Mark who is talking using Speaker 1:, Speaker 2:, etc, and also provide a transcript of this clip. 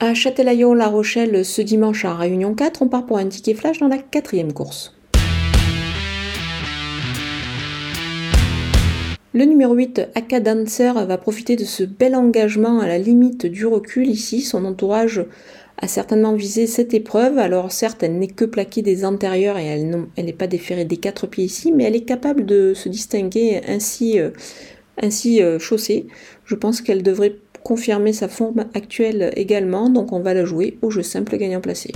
Speaker 1: À Châtelaillon-La Rochelle, ce dimanche à Réunion 4, on part pour un ticket flash dans la quatrième course. Le numéro 8, Aka Dancer, va profiter de ce bel engagement à la limite du recul ici. Son entourage a certainement visé cette épreuve. Alors certes, elle n'est que plaquée des antérieurs et elle n'est pas déférée des quatre pieds ici, mais elle est capable de se distinguer ainsi, euh, euh, chaussée. Je pense qu'elle devrait confirmer sa forme actuelle également, donc on va la jouer au jeu simple gagnant placé.